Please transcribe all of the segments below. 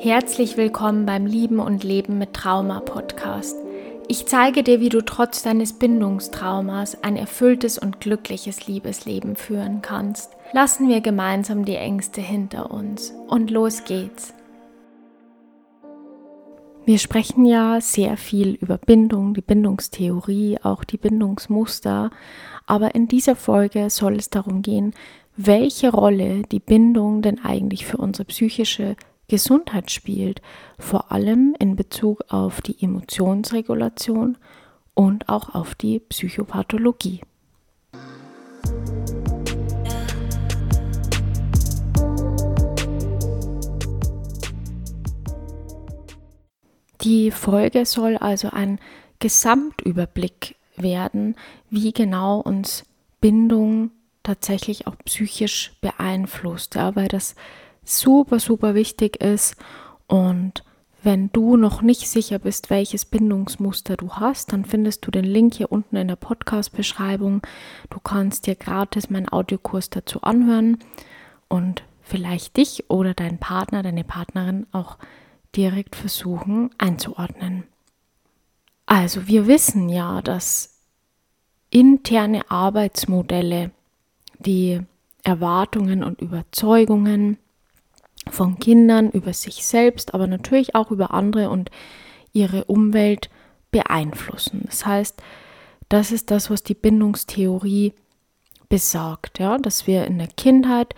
Herzlich willkommen beim Lieben und Leben mit Trauma Podcast. Ich zeige dir, wie du trotz deines Bindungstraumas ein erfülltes und glückliches Liebesleben führen kannst. Lassen wir gemeinsam die Ängste hinter uns und los geht's. Wir sprechen ja sehr viel über Bindung, die Bindungstheorie, auch die Bindungsmuster, aber in dieser Folge soll es darum gehen, welche Rolle die Bindung denn eigentlich für unsere psychische Gesundheit spielt, vor allem in Bezug auf die Emotionsregulation und auch auf die Psychopathologie. Die Folge soll also ein Gesamtüberblick werden, wie genau uns Bindung tatsächlich auch psychisch beeinflusst, ja, weil das super, super wichtig ist. Und wenn du noch nicht sicher bist, welches Bindungsmuster du hast, dann findest du den Link hier unten in der Podcast-Beschreibung. Du kannst dir gratis meinen Audiokurs dazu anhören und vielleicht dich oder deinen Partner, deine Partnerin auch direkt versuchen einzuordnen. Also wir wissen ja, dass interne Arbeitsmodelle die Erwartungen und Überzeugungen von Kindern über sich selbst, aber natürlich auch über andere und ihre Umwelt beeinflussen. Das heißt, das ist das, was die Bindungstheorie besagt, ja, dass wir in der Kindheit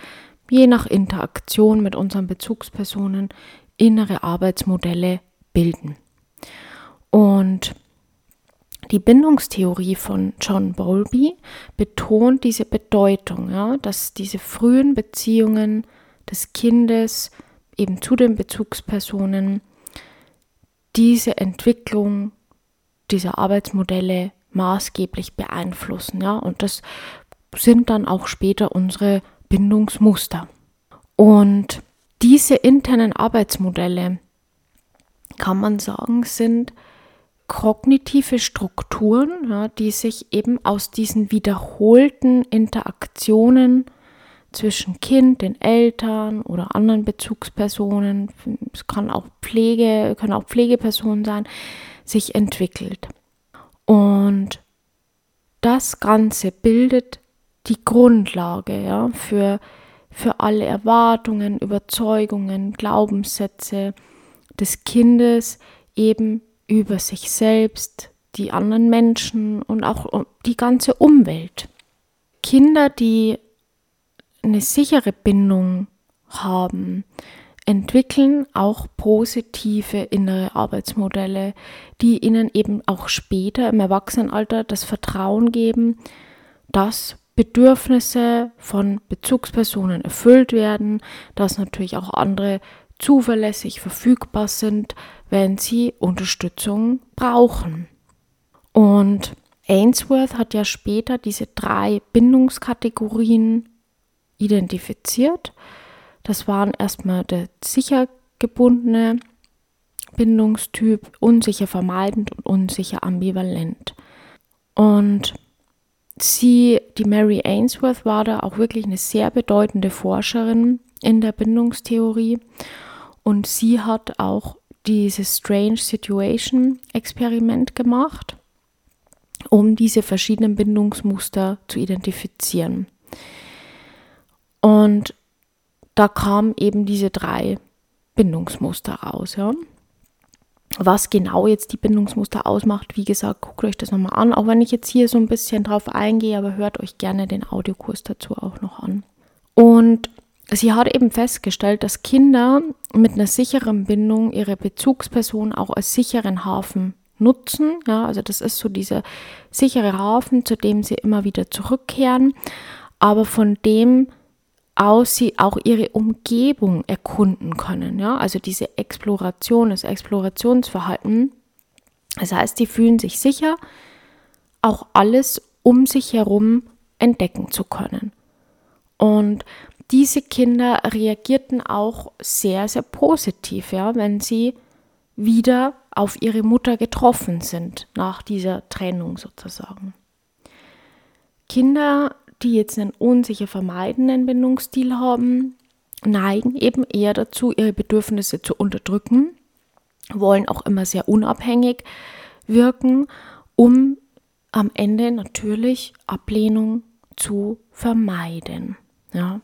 je nach Interaktion mit unseren Bezugspersonen innere Arbeitsmodelle bilden. Und die Bindungstheorie von John Bowlby betont diese Bedeutung, ja, dass diese frühen Beziehungen des Kindes eben zu den Bezugspersonen diese Entwicklung dieser Arbeitsmodelle maßgeblich beeinflussen. Ja? Und das sind dann auch später unsere Bindungsmuster. Und diese internen Arbeitsmodelle, kann man sagen, sind kognitive Strukturen, ja, die sich eben aus diesen wiederholten Interaktionen zwischen Kind, den Eltern oder anderen Bezugspersonen, es kann auch Pflege, können auch Pflegepersonen sein, sich entwickelt. Und das Ganze bildet die Grundlage ja, für, für alle Erwartungen, Überzeugungen, Glaubenssätze des Kindes eben über sich selbst, die anderen Menschen und auch die ganze Umwelt. Kinder, die eine sichere Bindung haben, entwickeln auch positive innere Arbeitsmodelle, die ihnen eben auch später im Erwachsenenalter das Vertrauen geben, dass Bedürfnisse von Bezugspersonen erfüllt werden, dass natürlich auch andere zuverlässig verfügbar sind, wenn sie Unterstützung brauchen. Und Ainsworth hat ja später diese drei Bindungskategorien identifiziert. Das waren erstmal der sicher gebundene Bindungstyp, unsicher vermeidend und unsicher ambivalent. Und sie, die Mary Ainsworth, war da auch wirklich eine sehr bedeutende Forscherin in der Bindungstheorie. Und sie hat auch dieses Strange Situation Experiment gemacht, um diese verschiedenen Bindungsmuster zu identifizieren. Und da kamen eben diese drei Bindungsmuster raus. Ja. Was genau jetzt die Bindungsmuster ausmacht, wie gesagt, guckt euch das nochmal an, auch wenn ich jetzt hier so ein bisschen drauf eingehe, aber hört euch gerne den Audiokurs dazu auch noch an. Und sie hat eben festgestellt, dass Kinder mit einer sicheren Bindung ihre Bezugsperson auch als sicheren Hafen nutzen. Ja, also das ist so dieser sichere Hafen, zu dem sie immer wieder zurückkehren, aber von dem aus sie auch ihre Umgebung erkunden können. Ja? Also diese Exploration, das Explorationsverhalten. Das heißt, die fühlen sich sicher, auch alles um sich herum entdecken zu können. Und diese Kinder reagierten auch sehr, sehr positiv, ja, wenn sie wieder auf ihre Mutter getroffen sind, nach dieser Trennung sozusagen. Kinder die jetzt einen unsicher vermeidenden Bindungsstil haben, neigen eben eher dazu, ihre Bedürfnisse zu unterdrücken, wollen auch immer sehr unabhängig wirken, um am Ende natürlich Ablehnung zu vermeiden. Ja.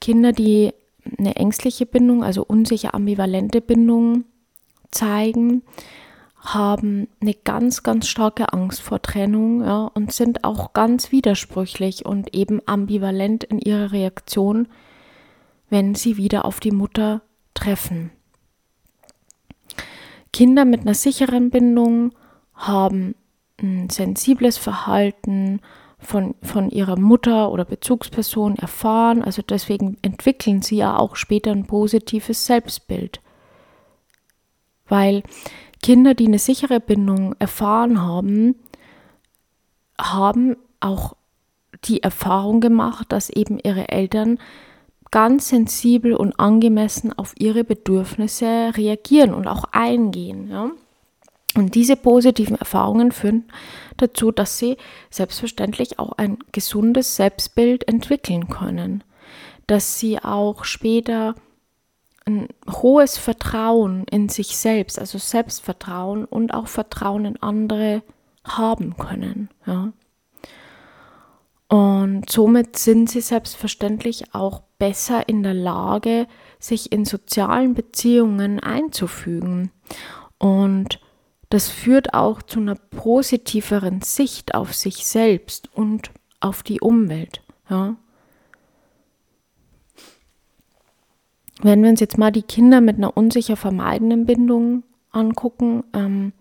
Kinder, die eine ängstliche Bindung, also unsicher ambivalente Bindung zeigen, haben eine ganz, ganz starke Angst vor Trennung ja, und sind auch ganz widersprüchlich und eben ambivalent in ihrer Reaktion, wenn sie wieder auf die Mutter treffen. Kinder mit einer sicheren Bindung haben ein sensibles Verhalten von, von ihrer Mutter oder Bezugsperson erfahren. Also deswegen entwickeln sie ja auch später ein positives Selbstbild. Weil Kinder, die eine sichere Bindung erfahren haben, haben auch die Erfahrung gemacht, dass eben ihre Eltern ganz sensibel und angemessen auf ihre Bedürfnisse reagieren und auch eingehen. Ja? Und diese positiven Erfahrungen führen dazu, dass sie selbstverständlich auch ein gesundes Selbstbild entwickeln können, dass sie auch später ein hohes Vertrauen in sich selbst, also Selbstvertrauen und auch Vertrauen in andere haben können. Ja. Und somit sind sie selbstverständlich auch besser in der Lage, sich in sozialen Beziehungen einzufügen. Und das führt auch zu einer positiveren Sicht auf sich selbst und auf die Umwelt. Ja. Wenn wir uns jetzt mal die Kinder mit einer unsicher vermeidenden Bindung angucken, ähm,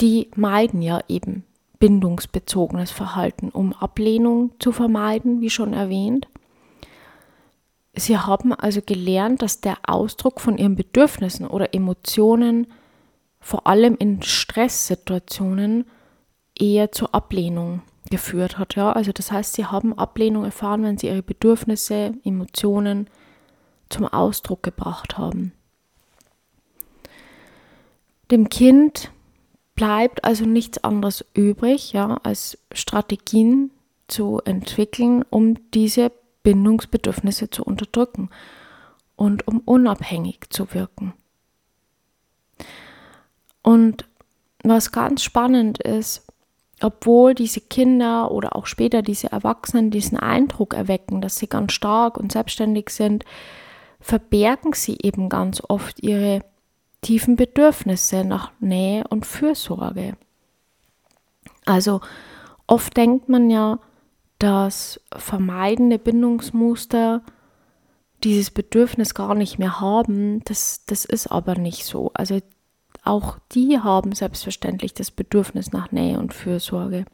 die meiden ja eben bindungsbezogenes Verhalten, um Ablehnung zu vermeiden, wie schon erwähnt. Sie haben also gelernt, dass der Ausdruck von ihren Bedürfnissen oder Emotionen vor allem in Stresssituationen eher zur Ablehnung geführt hat. Ja? Also das heißt, sie haben Ablehnung erfahren, wenn sie ihre Bedürfnisse, Emotionen, zum Ausdruck gebracht haben. Dem Kind bleibt also nichts anderes übrig, ja, als Strategien zu entwickeln, um diese Bindungsbedürfnisse zu unterdrücken und um unabhängig zu wirken. Und was ganz spannend ist, obwohl diese Kinder oder auch später diese Erwachsenen diesen Eindruck erwecken, dass sie ganz stark und selbstständig sind, verbergen sie eben ganz oft ihre tiefen Bedürfnisse nach Nähe und Fürsorge. Also oft denkt man ja, dass vermeidende Bindungsmuster dieses Bedürfnis gar nicht mehr haben. Das, das ist aber nicht so. Also auch die haben selbstverständlich das Bedürfnis nach Nähe und Fürsorge.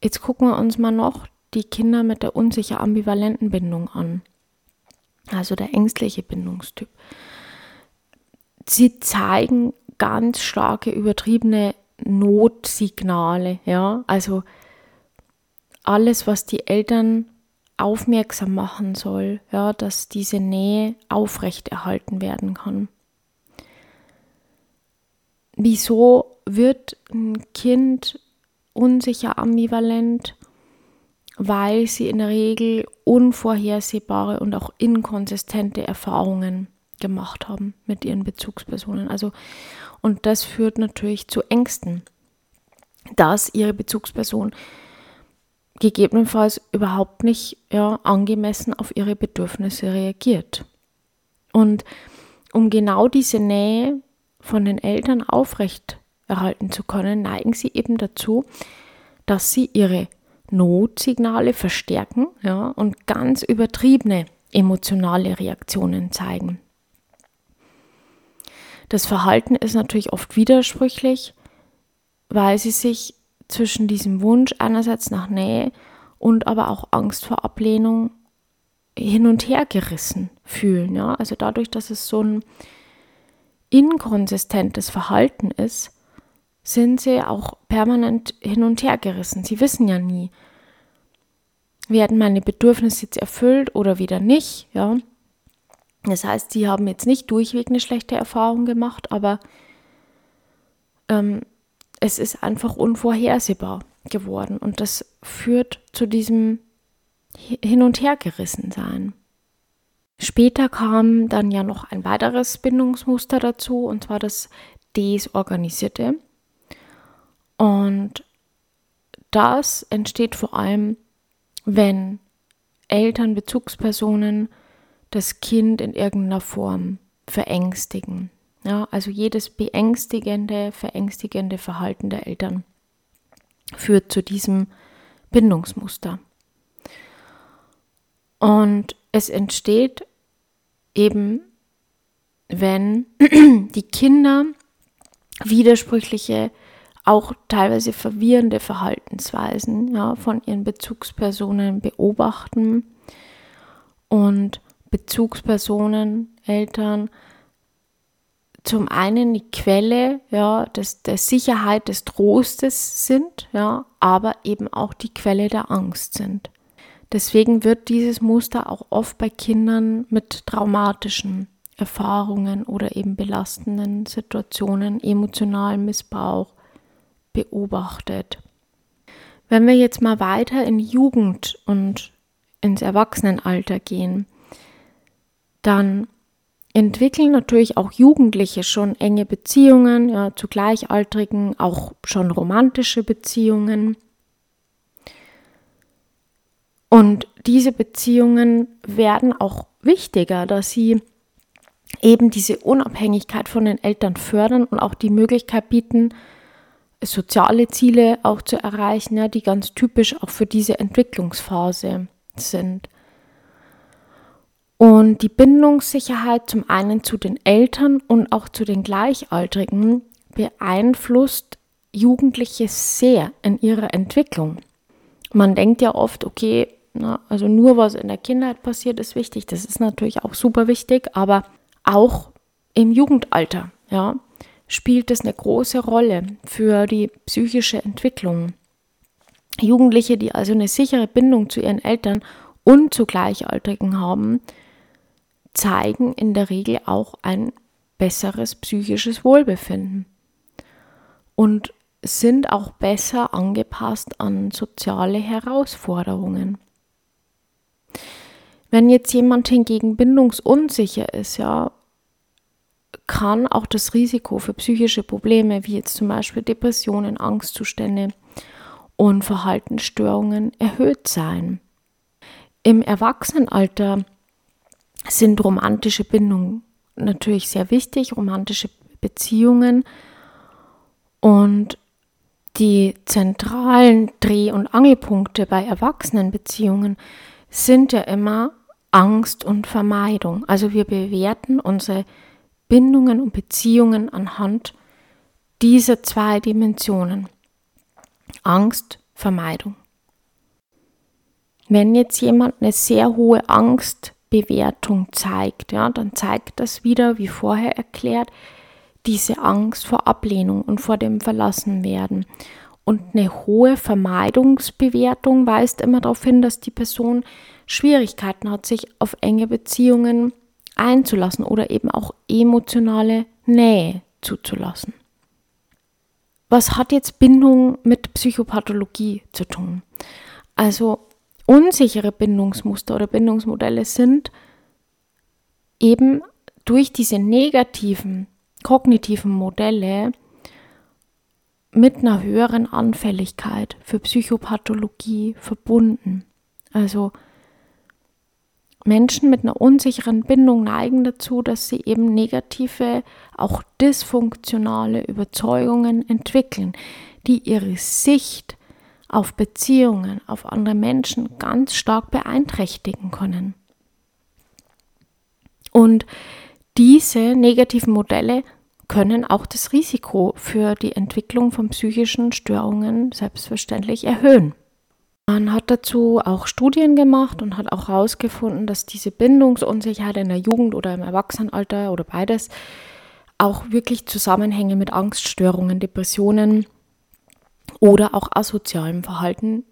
Jetzt gucken wir uns mal noch die Kinder mit der unsicher ambivalenten Bindung an also der ängstliche Bindungstyp. Sie zeigen ganz starke übertriebene Notsignale, ja, also alles, was die Eltern aufmerksam machen soll, ja, dass diese Nähe aufrechterhalten werden kann. Wieso wird ein Kind unsicher ambivalent? Weil sie in der Regel unvorhersehbare und auch inkonsistente Erfahrungen gemacht haben mit ihren Bezugspersonen. Also, und das führt natürlich zu Ängsten, dass ihre Bezugsperson gegebenenfalls überhaupt nicht ja, angemessen auf ihre Bedürfnisse reagiert. Und um genau diese Nähe von den Eltern aufrecht erhalten zu können, neigen sie eben dazu, dass sie ihre Notsignale verstärken ja, und ganz übertriebene emotionale Reaktionen zeigen. Das Verhalten ist natürlich oft widersprüchlich, weil sie sich zwischen diesem Wunsch einerseits nach Nähe und aber auch Angst vor Ablehnung hin und her gerissen fühlen. Ja? Also dadurch, dass es so ein inkonsistentes Verhalten ist, sind sie auch permanent hin und her gerissen. Sie wissen ja nie, werden meine Bedürfnisse jetzt erfüllt oder wieder nicht, ja. Das heißt, sie haben jetzt nicht durchweg eine schlechte Erfahrung gemacht, aber ähm, es ist einfach unvorhersehbar geworden und das führt zu diesem hin und her gerissen sein. Später kam dann ja noch ein weiteres Bindungsmuster dazu, und zwar das Desorganisierte. Und das entsteht vor allem, wenn Eltern, Bezugspersonen das Kind in irgendeiner Form verängstigen. Ja, also jedes beängstigende, verängstigende Verhalten der Eltern führt zu diesem Bindungsmuster. Und es entsteht eben, wenn die Kinder widersprüchliche, auch teilweise verwirrende Verhaltensweisen ja, von ihren Bezugspersonen beobachten und Bezugspersonen, Eltern zum einen die Quelle ja, des, der Sicherheit, des Trostes sind, ja, aber eben auch die Quelle der Angst sind. Deswegen wird dieses Muster auch oft bei Kindern mit traumatischen Erfahrungen oder eben belastenden Situationen, emotionalem Missbrauch beobachtet. Wenn wir jetzt mal weiter in Jugend und ins Erwachsenenalter gehen, dann entwickeln natürlich auch Jugendliche schon enge Beziehungen ja, zu Gleichaltrigen, auch schon romantische Beziehungen. Und diese Beziehungen werden auch wichtiger, dass sie eben diese Unabhängigkeit von den Eltern fördern und auch die Möglichkeit bieten, soziale Ziele auch zu erreichen, ja, die ganz typisch auch für diese Entwicklungsphase sind. Und die Bindungssicherheit zum einen zu den Eltern und auch zu den Gleichaltrigen beeinflusst Jugendliche sehr in ihrer Entwicklung. Man denkt ja oft, okay, na, also nur was in der Kindheit passiert, ist wichtig. Das ist natürlich auch super wichtig, aber auch im Jugendalter, ja, spielt es eine große Rolle für die psychische Entwicklung. Jugendliche, die also eine sichere Bindung zu ihren Eltern und zu Gleichaltrigen haben, zeigen in der Regel auch ein besseres psychisches Wohlbefinden und sind auch besser angepasst an soziale Herausforderungen. Wenn jetzt jemand hingegen bindungsunsicher ist, ja, kann auch das Risiko für psychische Probleme wie jetzt zum Beispiel Depressionen, Angstzustände und Verhaltensstörungen erhöht sein. Im Erwachsenenalter sind romantische Bindungen natürlich sehr wichtig, romantische Beziehungen. Und die zentralen Dreh- und Angelpunkte bei Erwachsenenbeziehungen sind ja immer Angst und Vermeidung. Also wir bewerten unsere Bindungen und Beziehungen anhand dieser zwei Dimensionen. Angst, Vermeidung. Wenn jetzt jemand eine sehr hohe Angst Bewertung zeigt, ja, dann zeigt das wieder, wie vorher erklärt, diese Angst vor Ablehnung und vor dem Verlassenwerden. Und eine hohe Vermeidungsbewertung weist immer darauf hin, dass die Person Schwierigkeiten hat, sich auf enge Beziehungen einzulassen oder eben auch emotionale Nähe zuzulassen. Was hat jetzt Bindung mit Psychopathologie zu tun? Also unsichere Bindungsmuster oder Bindungsmodelle sind eben durch diese negativen kognitiven Modelle mit einer höheren Anfälligkeit für Psychopathologie verbunden. Also Menschen mit einer unsicheren Bindung neigen dazu, dass sie eben negative, auch dysfunktionale Überzeugungen entwickeln, die ihre Sicht auf Beziehungen, auf andere Menschen ganz stark beeinträchtigen können. Und diese negativen Modelle können auch das Risiko für die Entwicklung von psychischen Störungen selbstverständlich erhöhen. Man hat dazu auch Studien gemacht und hat auch herausgefunden, dass diese Bindungsunsicherheit in der Jugend oder im Erwachsenenalter oder beides auch wirklich Zusammenhänge mit Angststörungen, Depressionen oder auch asozialem Verhalten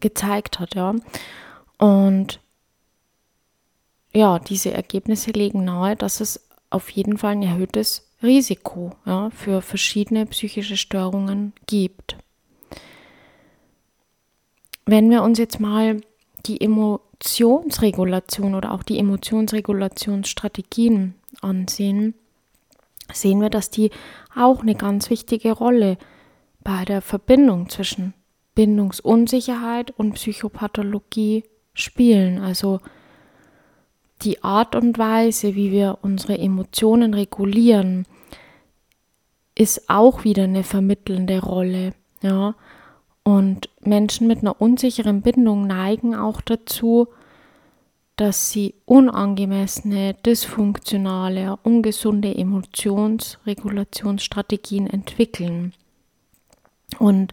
gezeigt hat, ja. Und ja, diese Ergebnisse legen nahe, dass es auf jeden Fall ein erhöhtes Risiko ja, für verschiedene psychische Störungen gibt. Wenn wir uns jetzt mal die Emotionsregulation oder auch die Emotionsregulationsstrategien ansehen, sehen wir, dass die auch eine ganz wichtige Rolle bei der Verbindung zwischen Bindungsunsicherheit und Psychopathologie spielen. Also die Art und Weise, wie wir unsere Emotionen regulieren, ist auch wieder eine vermittelnde Rolle. Ja? Und Menschen mit einer unsicheren Bindung neigen auch dazu, dass sie unangemessene, dysfunktionale, ungesunde Emotionsregulationsstrategien entwickeln. Und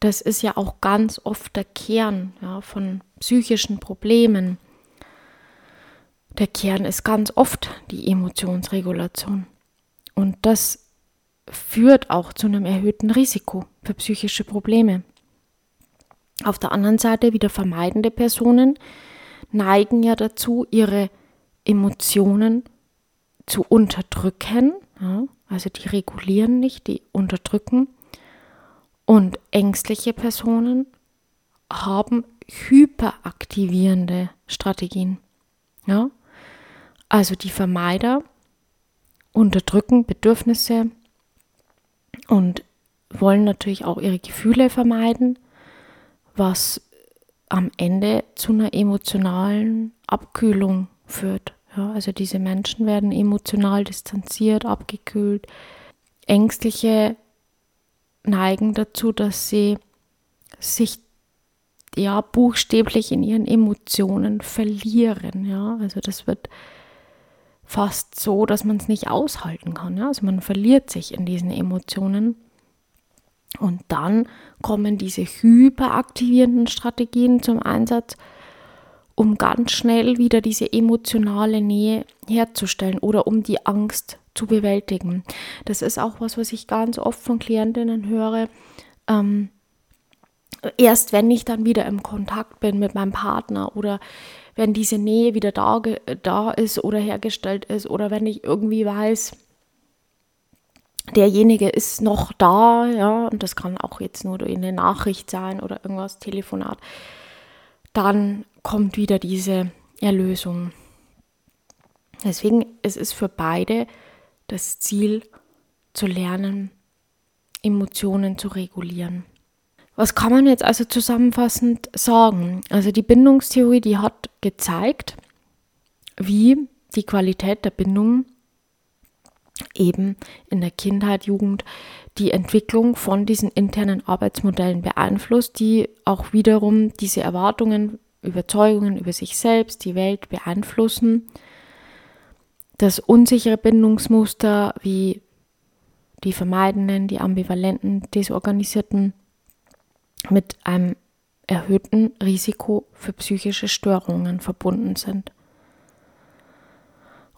das ist ja auch ganz oft der Kern ja, von psychischen Problemen. Der Kern ist ganz oft die Emotionsregulation. Und das führt auch zu einem erhöhten Risiko für psychische Probleme. Auf der anderen Seite wieder vermeidende Personen neigen ja dazu, ihre Emotionen zu unterdrücken. Ja, also die regulieren nicht, die unterdrücken. Und ängstliche Personen haben hyperaktivierende Strategien. Ja? Also die Vermeider unterdrücken Bedürfnisse und wollen natürlich auch ihre Gefühle vermeiden, was am Ende zu einer emotionalen Abkühlung führt. Ja, also diese Menschen werden emotional distanziert, abgekühlt. Ängstliche neigen dazu, dass sie sich ja buchstäblich in ihren Emotionen verlieren. Ja, also das wird fast so, dass man es nicht aushalten kann. Ja? Also man verliert sich in diesen Emotionen. Und dann kommen diese hyperaktivierenden Strategien zum Einsatz, um ganz schnell wieder diese emotionale Nähe herzustellen oder um die Angst zu bewältigen. Das ist auch was, was ich ganz oft von Klientinnen höre. Ähm, erst wenn ich dann wieder im Kontakt bin mit meinem Partner oder wenn diese Nähe wieder da, da ist oder hergestellt ist oder wenn ich irgendwie weiß, derjenige ist noch da, ja, und das kann auch jetzt nur durch eine Nachricht sein oder irgendwas, Telefonat, dann kommt wieder diese Erlösung. Deswegen es ist es für beide das Ziel zu lernen, Emotionen zu regulieren. Was kann man jetzt also zusammenfassend sagen? Also die Bindungstheorie, die hat gezeigt, wie die Qualität der Bindung eben in der Kindheit, Jugend die Entwicklung von diesen internen Arbeitsmodellen beeinflusst, die auch wiederum diese Erwartungen, Überzeugungen über sich selbst, die Welt beeinflussen. Das unsichere Bindungsmuster wie die vermeidenden, die ambivalenten, desorganisierten mit einem erhöhten Risiko für psychische Störungen verbunden sind.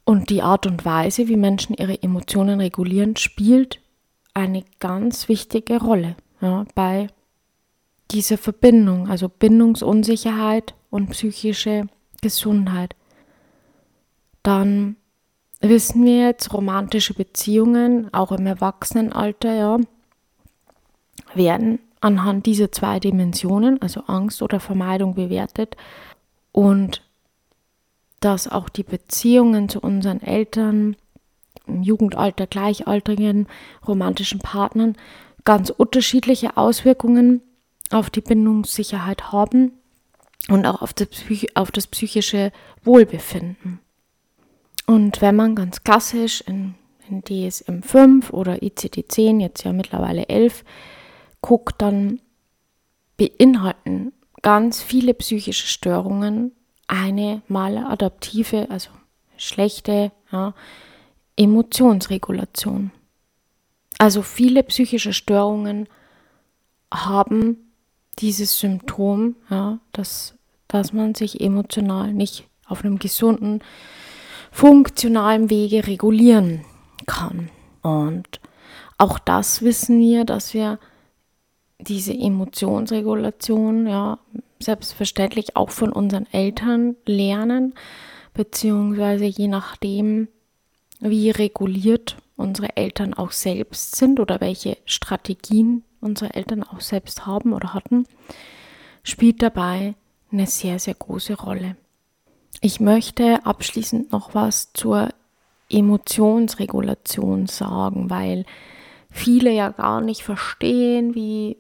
Und die Art und Weise, wie Menschen ihre Emotionen regulieren, spielt eine ganz wichtige Rolle ja, bei dieser Verbindung, also Bindungsunsicherheit und psychische Gesundheit. Dann wissen wir jetzt, romantische Beziehungen, auch im Erwachsenenalter, ja, werden anhand dieser zwei Dimensionen, also Angst oder Vermeidung, bewertet und dass auch die Beziehungen zu unseren Eltern, im Jugendalter, gleichaltrigen, romantischen Partnern ganz unterschiedliche Auswirkungen auf die Bindungssicherheit haben und auch auf das, auf das psychische Wohlbefinden. Und wenn man ganz klassisch in, in DSM 5 oder ICD-10, jetzt ja mittlerweile 11, guckt, dann beinhalten ganz viele psychische Störungen eine maladaptive, also schlechte ja, Emotionsregulation. Also viele psychische Störungen haben dieses Symptom, ja, dass, dass man sich emotional nicht auf einem gesunden, funktionalen Wege regulieren kann. Und auch das wissen wir, dass wir diese Emotionsregulation ja selbstverständlich auch von unseren Eltern lernen, beziehungsweise je nachdem, wie reguliert unsere Eltern auch selbst sind oder welche Strategien unsere Eltern auch selbst haben oder hatten, spielt dabei eine sehr, sehr große Rolle. Ich möchte abschließend noch was zur Emotionsregulation sagen, weil viele ja gar nicht verstehen, wie,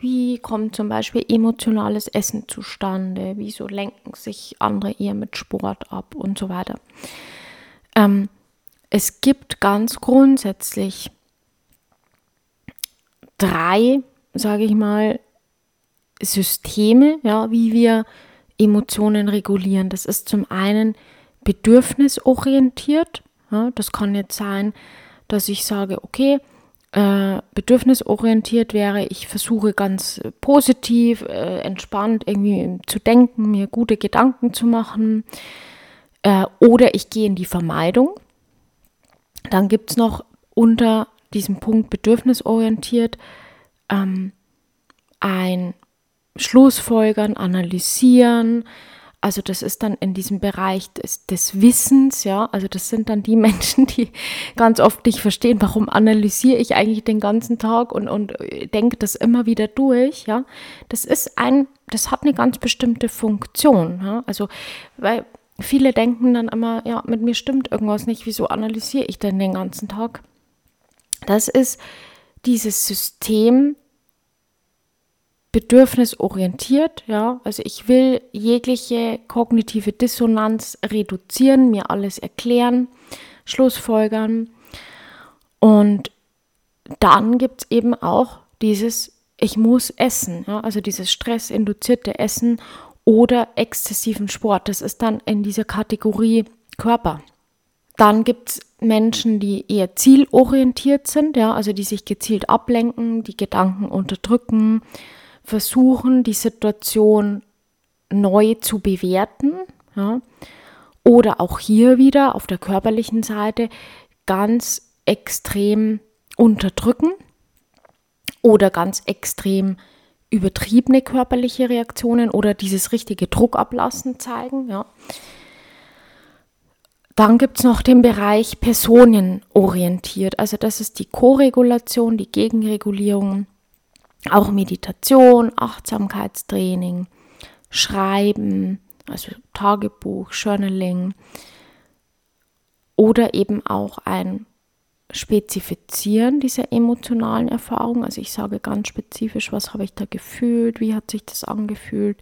wie kommt zum Beispiel emotionales Essen zustande, wieso lenken sich andere eher mit Sport ab und so weiter. Ähm, es gibt ganz grundsätzlich drei, sage ich mal, Systeme, ja, wie wir Emotionen regulieren. Das ist zum einen bedürfnisorientiert. Ja, das kann jetzt sein, dass ich sage, okay, äh, bedürfnisorientiert wäre, ich versuche ganz positiv, äh, entspannt irgendwie zu denken, mir gute Gedanken zu machen. Äh, oder ich gehe in die Vermeidung. Dann gibt es noch unter diesem Punkt bedürfnisorientiert ähm, ein Schlussfolgern, analysieren. Also das ist dann in diesem Bereich des, des, Wissens, ja. Also das sind dann die Menschen, die ganz oft nicht verstehen, warum analysiere ich eigentlich den ganzen Tag und, und denke das immer wieder durch, ja. Das ist ein, das hat eine ganz bestimmte Funktion, ja. Also, weil viele denken dann immer, ja, mit mir stimmt irgendwas nicht, wieso analysiere ich denn den ganzen Tag? Das ist dieses System bedürfnisorientiert, ja, also ich will jegliche kognitive Dissonanz reduzieren, mir alles erklären, Schlussfolgern. Und dann gibt es eben auch dieses, ich muss essen, ja, also dieses stressinduzierte Essen oder exzessiven Sport. Das ist dann in dieser Kategorie Körper. Dann gibt es Menschen, die eher zielorientiert sind, ja, also die sich gezielt ablenken, die Gedanken unterdrücken, versuchen, die Situation neu zu bewerten. Ja. Oder auch hier wieder auf der körperlichen Seite ganz extrem unterdrücken oder ganz extrem übertriebene körperliche Reaktionen oder dieses richtige Druckablassen zeigen. Ja. Dann gibt es noch den Bereich personenorientiert. Also das ist die Koregulation, die Gegenregulierung auch Meditation, Achtsamkeitstraining, Schreiben, also Tagebuch, Journaling oder eben auch ein Spezifizieren dieser emotionalen Erfahrung. Also ich sage ganz spezifisch, was habe ich da gefühlt, wie hat sich das angefühlt.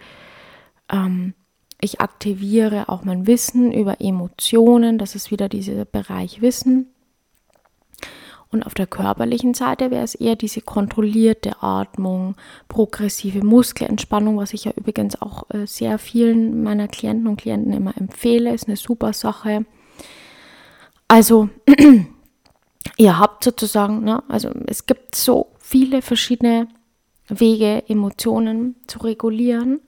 Ähm, ich aktiviere auch mein Wissen über Emotionen, das ist wieder dieser Bereich Wissen. Und auf der körperlichen Seite wäre es eher diese kontrollierte Atmung, progressive Muskelentspannung, was ich ja übrigens auch äh, sehr vielen meiner Klienten und Klienten immer empfehle, ist eine super Sache. Also, ihr habt sozusagen, ne, also es gibt so viele verschiedene Wege, Emotionen zu regulieren.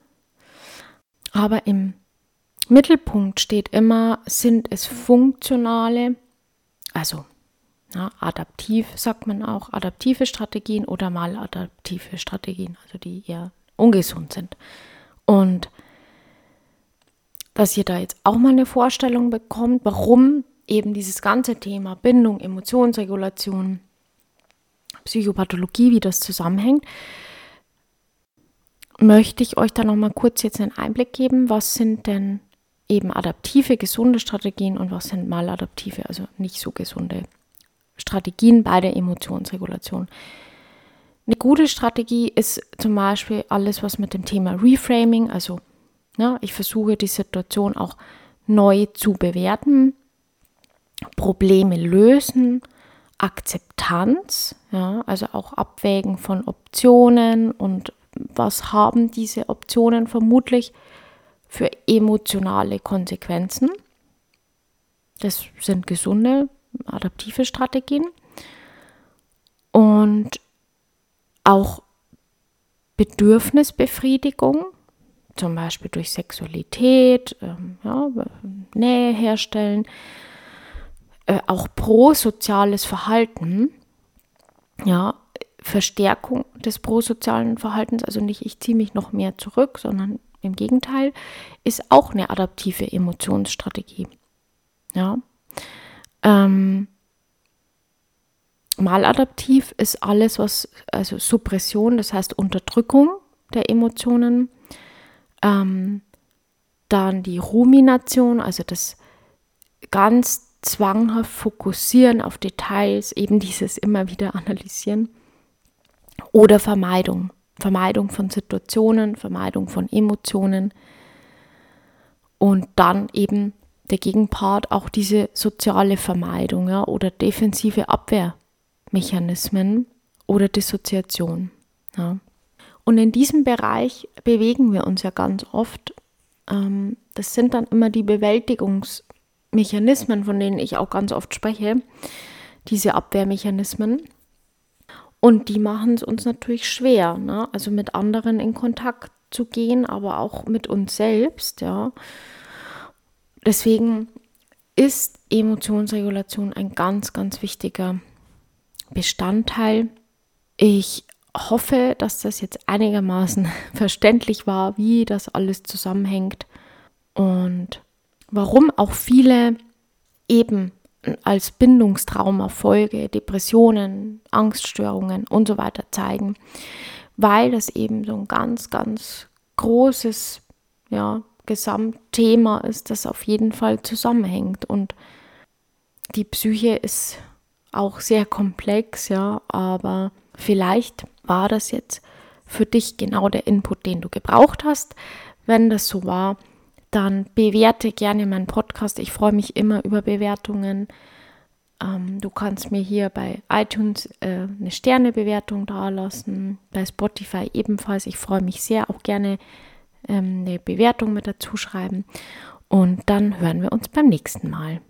Aber im Mittelpunkt steht immer, sind es funktionale, also ja, adaptiv sagt man auch, adaptive Strategien oder maladaptive Strategien, also die eher ungesund sind. Und dass ihr da jetzt auch mal eine Vorstellung bekommt, warum eben dieses ganze Thema Bindung, Emotionsregulation, Psychopathologie, wie das zusammenhängt, möchte ich euch da noch mal kurz jetzt einen Einblick geben, was sind denn eben adaptive, gesunde Strategien und was sind maladaptive, also nicht so gesunde Strategien. Bei der Emotionsregulation. Eine gute Strategie ist zum Beispiel alles, was mit dem Thema Reframing, also ja, ich versuche die Situation auch neu zu bewerten, Probleme lösen, Akzeptanz, ja, also auch Abwägen von Optionen und was haben diese Optionen vermutlich für emotionale Konsequenzen. Das sind gesunde adaptive Strategien. Und auch Bedürfnisbefriedigung, zum Beispiel durch Sexualität, ähm, ja, Nähe herstellen, äh, auch prosoziales Verhalten, ja, Verstärkung des prosozialen Verhaltens, also nicht ich ziehe mich noch mehr zurück, sondern im Gegenteil, ist auch eine adaptive Emotionsstrategie. Ja. Ähm, maladaptiv ist alles, was, also Suppression, das heißt Unterdrückung der Emotionen, Ähm, dann die Rumination, also das ganz zwanghaft Fokussieren auf Details, eben dieses immer wieder Analysieren. Oder Vermeidung. Vermeidung von Situationen, Vermeidung von Emotionen. Und dann eben der Gegenpart auch diese soziale Vermeidung ja, oder defensive Abwehrmechanismen oder Dissoziation. Ja. Und in diesem Bereich bewegen wir uns ja ganz oft. Ähm, das sind dann immer die Bewältigungsmechanismen, von denen ich auch ganz oft spreche, diese Abwehrmechanismen. Und die machen es uns natürlich schwer, ne? also mit anderen in Kontakt zu gehen, aber auch mit uns selbst, ja. Deswegen ist Emotionsregulation ein ganz, ganz wichtiger Bestandteil. Ich hoffe, dass das jetzt einigermaßen verständlich war, wie das alles zusammenhängt und warum auch viele eben als Bindungstraumafolge Depressionen, Angststörungen und so weiter zeigen, weil das eben so ein ganz, ganz großes ja, Gesamtthema ist, das auf jeden Fall zusammenhängt. Und die Psyche ist auch sehr komplex, ja, aber vielleicht war das jetzt für dich genau der Input, den du gebraucht hast. Wenn das so war, dann bewerte gerne meinen Podcast. Ich freue mich immer über Bewertungen. Ähm, du kannst mir hier bei iTunes äh, eine Sternebewertung dalassen, bei Spotify ebenfalls. Ich freue mich sehr, auch gerne ähm, eine Bewertung mit dazu schreiben. Und dann hören wir uns beim nächsten Mal.